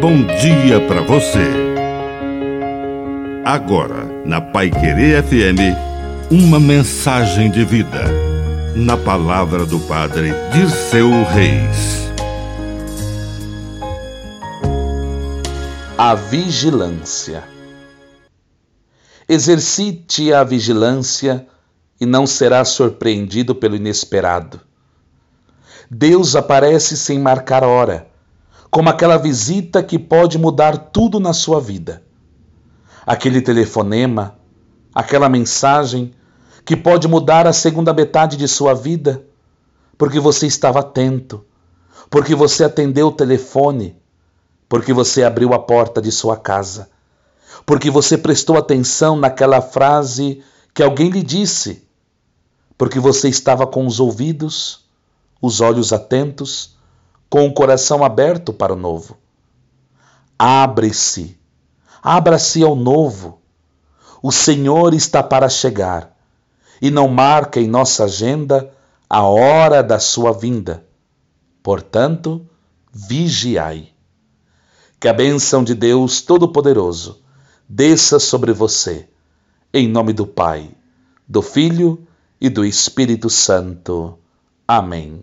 bom dia para você. Agora, na Pai Querer FM, uma mensagem de vida. Na palavra do Padre Dirceu Reis. A vigilância. Exercite a vigilância e não será surpreendido pelo inesperado. Deus aparece sem marcar hora, como aquela visita que pode mudar tudo na sua vida. Aquele telefonema, aquela mensagem que pode mudar a segunda metade de sua vida, porque você estava atento, porque você atendeu o telefone, porque você abriu a porta de sua casa, porque você prestou atenção naquela frase que alguém lhe disse, porque você estava com os ouvidos os olhos atentos, com o coração aberto para o novo. Abre-se, abra-se ao novo. O Senhor está para chegar e não marca em nossa agenda a hora da sua vinda. Portanto, vigiai. Que a bênção de Deus Todo-Poderoso desça sobre você, em nome do Pai, do Filho e do Espírito Santo. Amém.